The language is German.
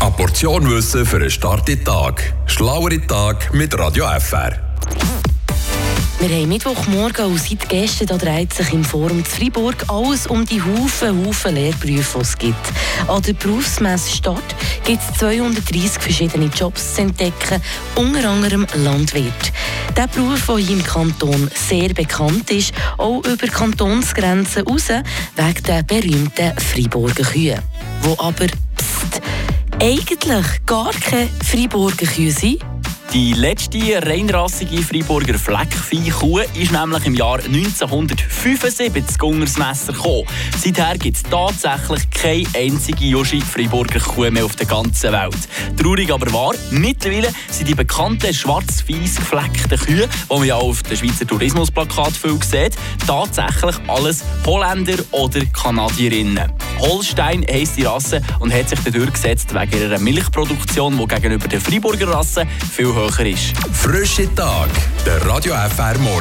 Eine Portion Wissen für einen starken Tag. Schlauere Tag mit Radio FR. Wir haben Mittwochmorgen und seit gestern da dreht sich im Forum zu Freiburg alles um die Haufen, Haufen Lehrberufe, die es gibt. An der Berufsmesse Stadt gibt es 230 verschiedene Jobs zu entdecken, unter anderem Landwirt. Der Beruf, der hier im Kanton sehr bekannt ist, auch über Kantonsgrenzen raus, wegen der berühmten Freiburger Kühe. Wo aber, eigentlich gar keine Freiburger Kühe sind, die letzte reinrassige Freiburger Fleckvieh-Kuh ist nämlich im Jahr 1975 unter das Messer gekommen. Seither gibt es tatsächlich keine einzige Joschi Freiburger Kuh mehr auf der ganzen Welt. Traurig aber wahr, mittlerweile sind die bekannten schwarz-weiß gefleckten Kühe, die man ja auf dem Schweizer Tourismusplakat viel sieht, tatsächlich alles Holländer oder Kanadierinnen. Holstein heisst die Rasse und hat sich durchgesetzt wegen ihrer Milchproduktion, die gegenüber der Freiburger Rasse viel höher ist. Frische Tag, der Radio FR Morgen.